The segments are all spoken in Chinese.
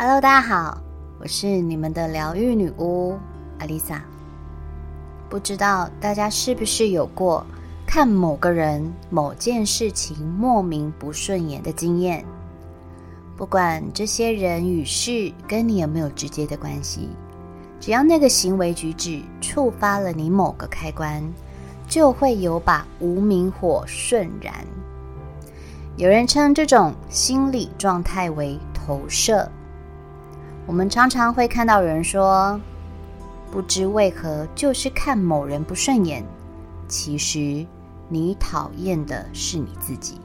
Hello，大家好，我是你们的疗愈女巫阿丽萨。不知道大家是不是有过看某个人、某件事情莫名不顺眼的经验？不管这些人与事跟你有没有直接的关系，只要那个行为举止触发了你某个开关，就会有把无名火瞬燃。有人称这种心理状态为投射。我们常常会看到有人说，不知为何就是看某人不顺眼，其实你讨厌的是你自己；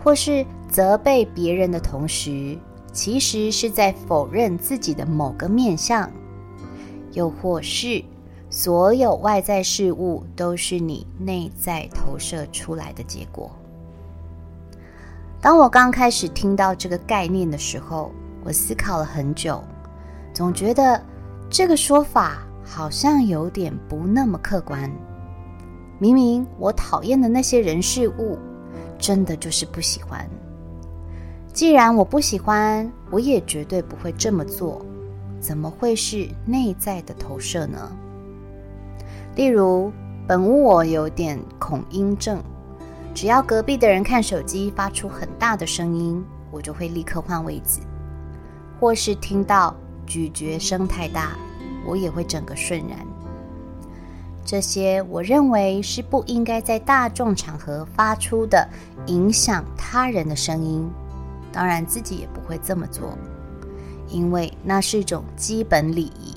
或是责备别人的同时，其实是在否认自己的某个面相；又或是所有外在事物都是你内在投射出来的结果。当我刚开始听到这个概念的时候，我思考了很久，总觉得这个说法好像有点不那么客观。明明我讨厌的那些人事物，真的就是不喜欢。既然我不喜欢，我也绝对不会这么做。怎么会是内在的投射呢？例如，本我有点恐音症，只要隔壁的人看手机发出很大的声音，我就会立刻换位置。或是听到咀嚼声太大，我也会整个瞬然。这些我认为是不应该在大众场合发出的，影响他人的声音。当然，自己也不会这么做，因为那是一种基本礼仪。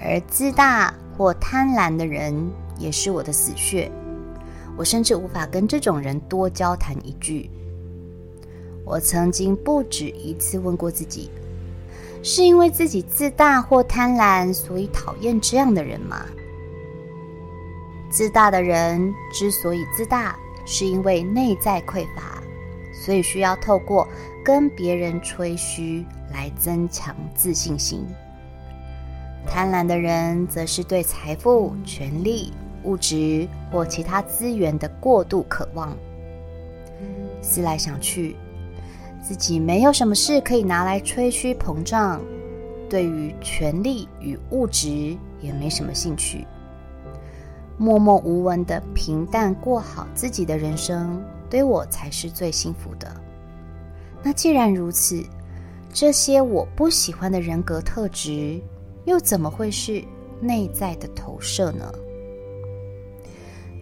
而自大或贪婪的人也是我的死穴，我甚至无法跟这种人多交谈一句。我曾经不止一次问过自己：是因为自己自大或贪婪，所以讨厌这样的人吗？自大的人之所以自大，是因为内在匮乏，所以需要透过跟别人吹嘘来增强自信心。贪婪的人则是对财富、权力、物质或其他资源的过度渴望。思来想去。自己没有什么事可以拿来吹嘘膨胀，对于权力与物质也没什么兴趣，默默无闻的平淡过好自己的人生，对我才是最幸福的。那既然如此，这些我不喜欢的人格特质，又怎么会是内在的投射呢？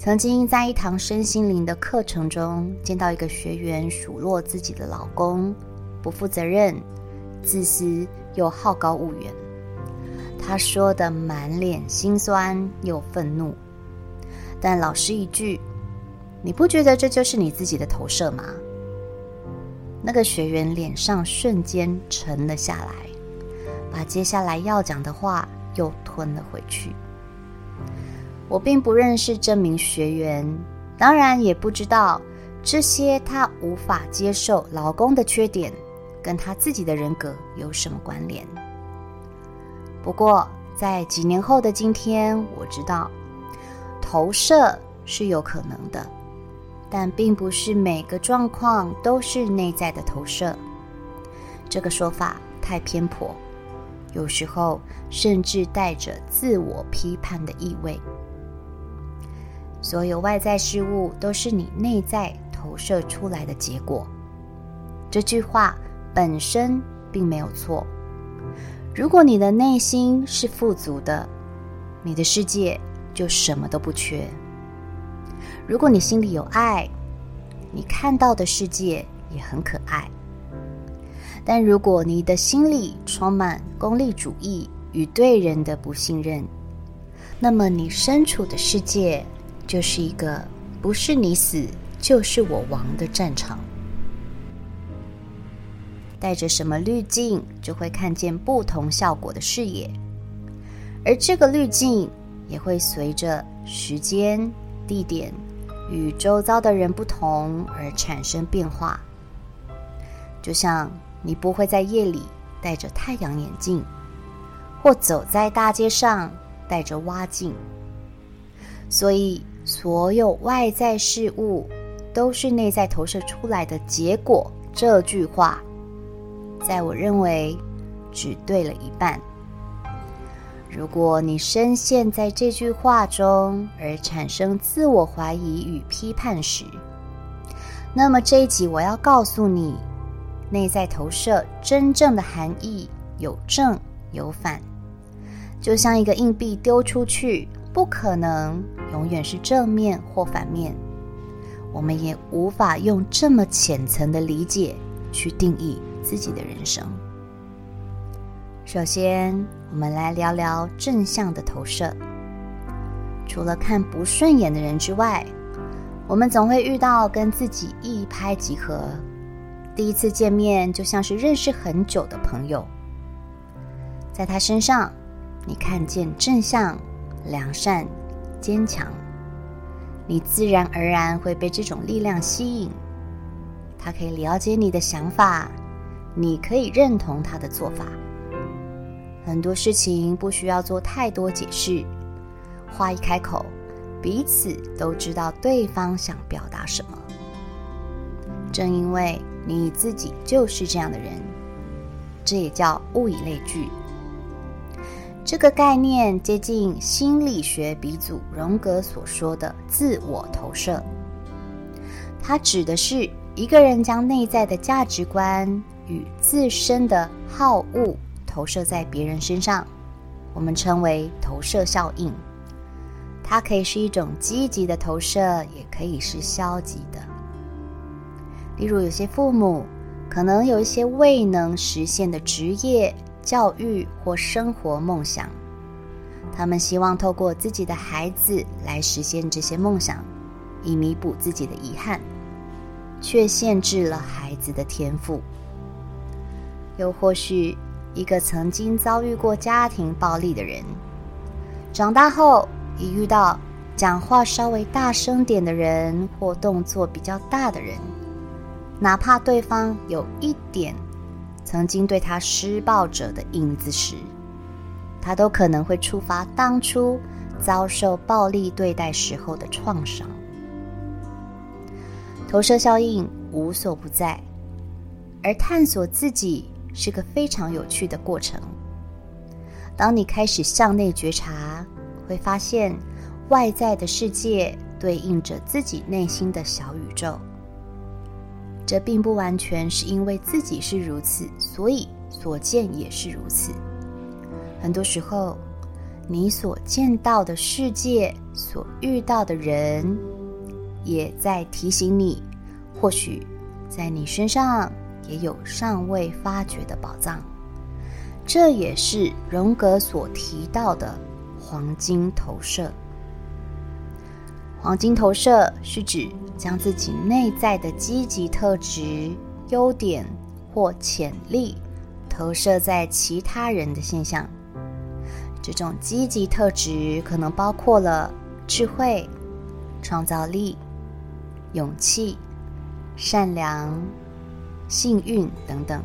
曾经在一堂身心灵的课程中，见到一个学员数落自己的老公不负责任、自私又好高骛远。他说的满脸心酸又愤怒，但老师一句：“你不觉得这就是你自己的投射吗？”那个学员脸上瞬间沉了下来，把接下来要讲的话又吞了回去。我并不认识这名学员，当然也不知道这些她无法接受老公的缺点，跟她自己的人格有什么关联。不过，在几年后的今天，我知道投射是有可能的，但并不是每个状况都是内在的投射。这个说法太偏颇，有时候甚至带着自我批判的意味。所有外在事物都是你内在投射出来的结果。这句话本身并没有错。如果你的内心是富足的，你的世界就什么都不缺。如果你心里有爱，你看到的世界也很可爱。但如果你的心里充满功利主义与对人的不信任，那么你身处的世界，就是一个不是你死就是我亡的战场。带着什么滤镜，就会看见不同效果的视野，而这个滤镜也会随着时间、地点与周遭的人不同而产生变化。就像你不会在夜里戴着太阳眼镜，或走在大街上戴着蛙镜，所以。所有外在事物都是内在投射出来的结果。这句话在我认为只对了一半。如果你深陷在这句话中而产生自我怀疑与批判时，那么这一集我要告诉你，内在投射真正的含义有正有反，就像一个硬币丢出去，不可能永远是正面或反面。我们也无法用这么浅层的理解去定义自己的人生。首先，我们来聊聊正向的投射。除了看不顺眼的人之外，我们总会遇到跟自己一拍即合，第一次见面就像是认识很久的朋友。在他身上，你看见正向、良善、坚强，你自然而然会被这种力量吸引。他可以了解你的想法，你可以认同他的做法。很多事情不需要做太多解释，话一开口，彼此都知道对方想表达什么。正因为你自己就是这样的人，这也叫物以类聚。这个概念接近心理学鼻祖荣格所说的自我投射，它指的是一个人将内在的价值观与自身的好恶。投射在别人身上，我们称为投射效应。它可以是一种积极的投射，也可以是消极的。例如，有些父母可能有一些未能实现的职业、教育或生活梦想，他们希望透过自己的孩子来实现这些梦想，以弥补自己的遗憾，却限制了孩子的天赋。又或许，一个曾经遭遇过家庭暴力的人，长大后一遇到讲话稍微大声点的人或动作比较大的人，哪怕对方有一点曾经对他施暴者的影子时，他都可能会触发当初遭受暴力对待时候的创伤。投射效应无所不在，而探索自己。是个非常有趣的过程。当你开始向内觉察，会发现外在的世界对应着自己内心的小宇宙。这并不完全是因为自己是如此，所以所见也是如此。很多时候，你所见到的世界、所遇到的人，也在提醒你，或许在你身上。也有尚未发掘的宝藏，这也是荣格所提到的黄金投射。黄金投射是指将自己内在的积极特质、优点或潜力投射在其他人的现象。这种积极特质可能包括了智慧、创造力、勇气、善良。幸运等等，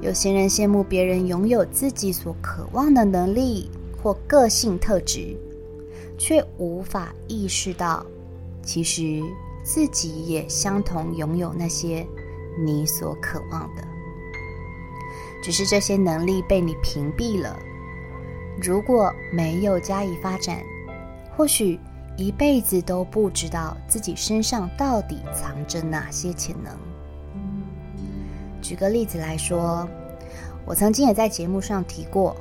有些人羡慕别人拥有自己所渴望的能力或个性特质，却无法意识到，其实自己也相同拥有那些你所渴望的，只是这些能力被你屏蔽了。如果没有加以发展，或许一辈子都不知道自己身上到底藏着哪些潜能。举个例子来说，我曾经也在节目上提过，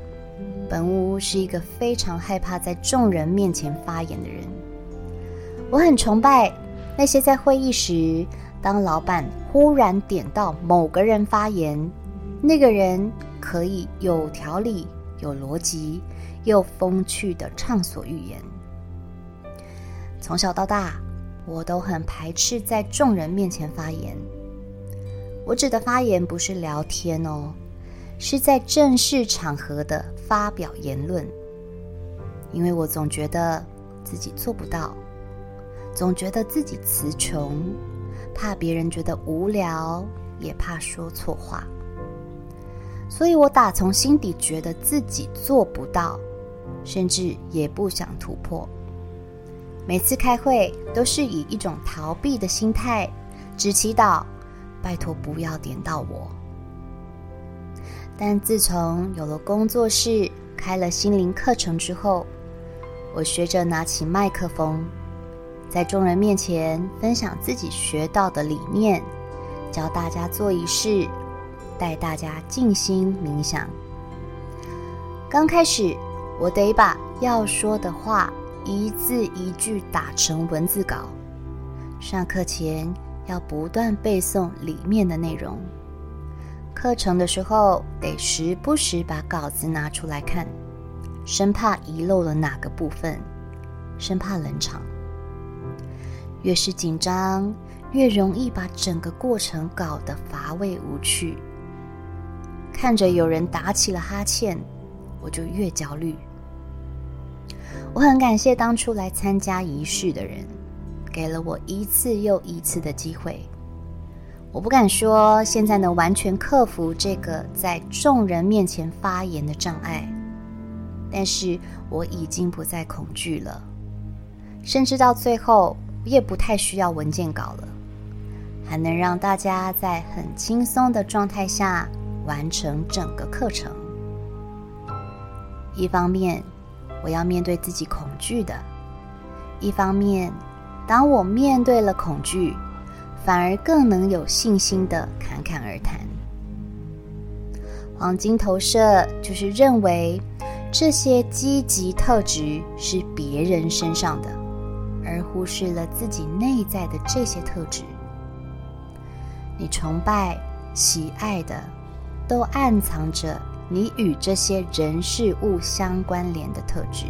本屋是一个非常害怕在众人面前发言的人。我很崇拜那些在会议时，当老板忽然点到某个人发言，那个人可以有条理、有逻辑又风趣地畅所欲言。从小到大，我都很排斥在众人面前发言。我指的发言不是聊天哦，是在正式场合的发表言论。因为我总觉得自己做不到，总觉得自己词穷，怕别人觉得无聊，也怕说错话。所以我打从心底觉得自己做不到，甚至也不想突破。每次开会都是以一种逃避的心态，只祈祷。拜托，不要点到我，但自从有了工作室，开了心灵课程之后，我学着拿起麦克风，在众人面前分享自己学到的理念，教大家做仪式，带大家静心冥想。刚开始，我得把要说的话一字一句打成文字稿，上课前要不断背诵里面的内容。课程的时候，得时不时把稿子拿出来看，生怕遗漏了哪个部分，生怕冷场。越是紧张，越容易把整个过程搞得乏味无趣。看着有人打起了哈欠，我就越焦虑。我很感谢当初来参加仪式的人，给了我一次又一次的机会。我不敢说现在能完全克服这个在众人面前发言的障碍，但是我已经不再恐惧了，甚至到最后，我也不太需要文件稿了，还能让大家在很轻松的状态下完成整个课程。一方面，我要面对自己恐惧的；一方面，当我面对了恐惧，反而更能有信心的侃侃而谈。黄金投射就是认为这些积极特质是别人身上的，而忽视了自己内在的这些特质。你崇拜、喜爱的，都暗藏着。你与这些人事物相关联的特质，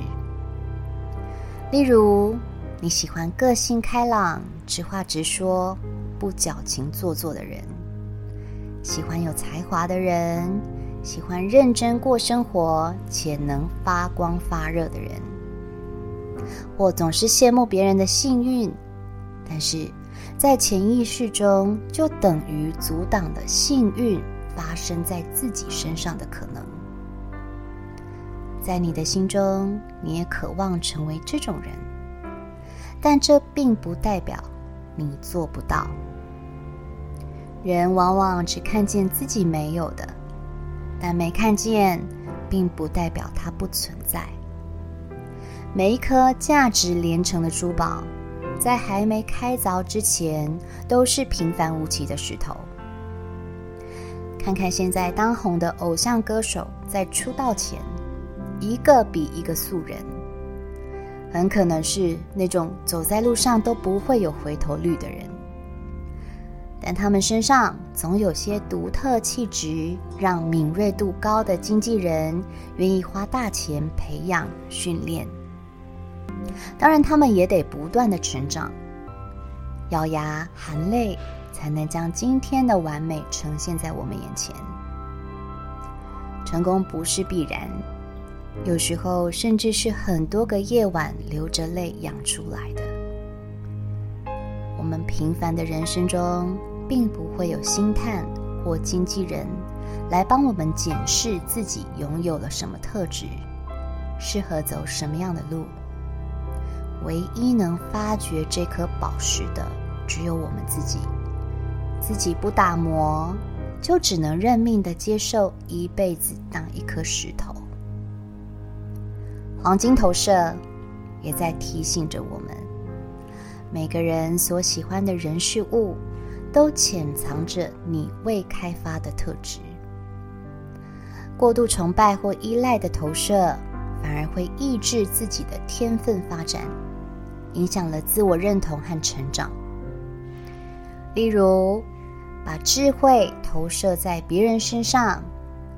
例如你喜欢个性开朗、直话直说、不矫情做作的人；喜欢有才华的人；喜欢认真过生活且能发光发热的人；我总是羡慕别人的幸运，但是在潜意识中就等于阻挡了幸运。发生在自己身上的可能，在你的心中，你也渴望成为这种人，但这并不代表你做不到。人往往只看见自己没有的，但没看见，并不代表它不存在。每一颗价值连城的珠宝，在还没开凿之前，都是平凡无奇的石头。看看现在当红的偶像歌手，在出道前，一个比一个素人，很可能是那种走在路上都不会有回头率的人，但他们身上总有些独特气质，让敏锐度高的经纪人愿意花大钱培养训练。当然，他们也得不断的成长，咬牙含泪。才能将今天的完美呈现在我们眼前。成功不是必然，有时候甚至是很多个夜晚流着泪养出来的。我们平凡的人生中，并不会有星探或经纪人来帮我们检视自己拥有了什么特质，适合走什么样的路。唯一能发掘这颗宝石的，只有我们自己。自己不打磨，就只能认命的接受一辈子当一颗石头。黄金投射也在提醒着我们：每个人所喜欢的人事物，都潜藏着你未开发的特质。过度崇拜或依赖的投射，反而会抑制自己的天分发展，影响了自我认同和成长。例如，把智慧投射在别人身上，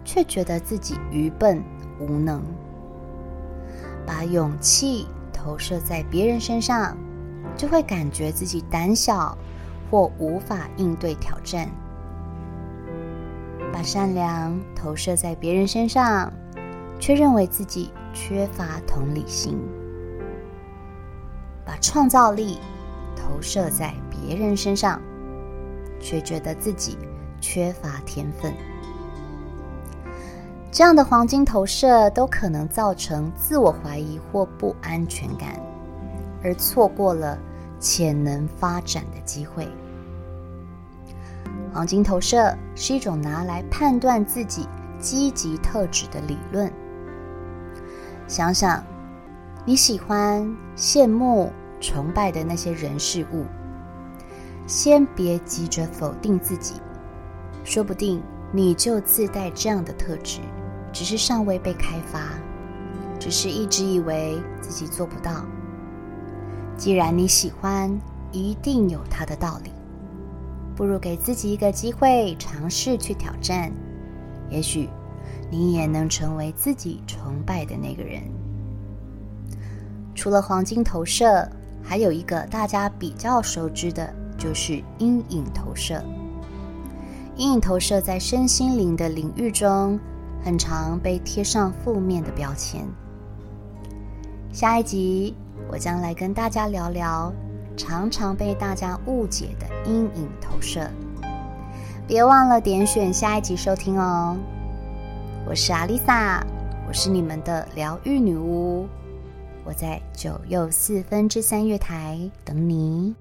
却觉得自己愚笨无能；把勇气投射在别人身上，就会感觉自己胆小或无法应对挑战；把善良投射在别人身上，却认为自己缺乏同理心；把创造力投射在别人身上。却觉得自己缺乏天分，这样的黄金投射都可能造成自我怀疑或不安全感，而错过了潜能发展的机会。黄金投射是一种拿来判断自己积极特质的理论。想想你喜欢、羡慕、崇拜的那些人事物，先别急着否定自己，说不定你就自带这样的特质，只是尚未被开发，只是一直以为自己做不到。既然你喜欢，一定有它的道理。不如给自己一个机会，尝试去挑战，也许你也能成为自己崇拜的那个人。除了黄金投射，还有一个大家比较熟知的，就是阴影投射。阴影投射在身心灵的领域中，很常被贴上负面的标签。下一集，我将来跟大家聊聊。常常被大家误解的阴影投射，别忘了点选下一集收听哦。我是阿丽萨，我是你们的疗愈女巫，我在九又四分之三月台等你。